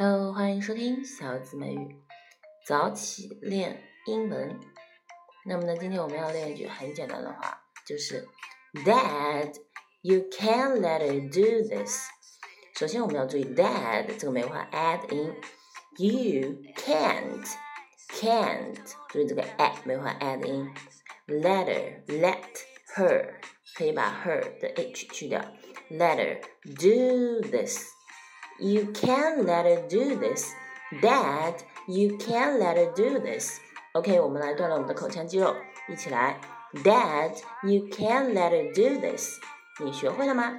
Hello，欢迎收听小紫美语早起练英文。那么呢，今天我们要练一句很简单的话，就是 Dad, you can't let her do this。首先我们要注意 Dad 这个美化 add in you can't can't，注意这个 a 美化 add in let her let her 可以把 her 的 h 去掉，let her do this。 You can't let her do this, Dad. You can't let her do this. OK，我们来锻炼我们的口腔肌肉，一起来。Dad, you can't let her do this. 你学会了吗？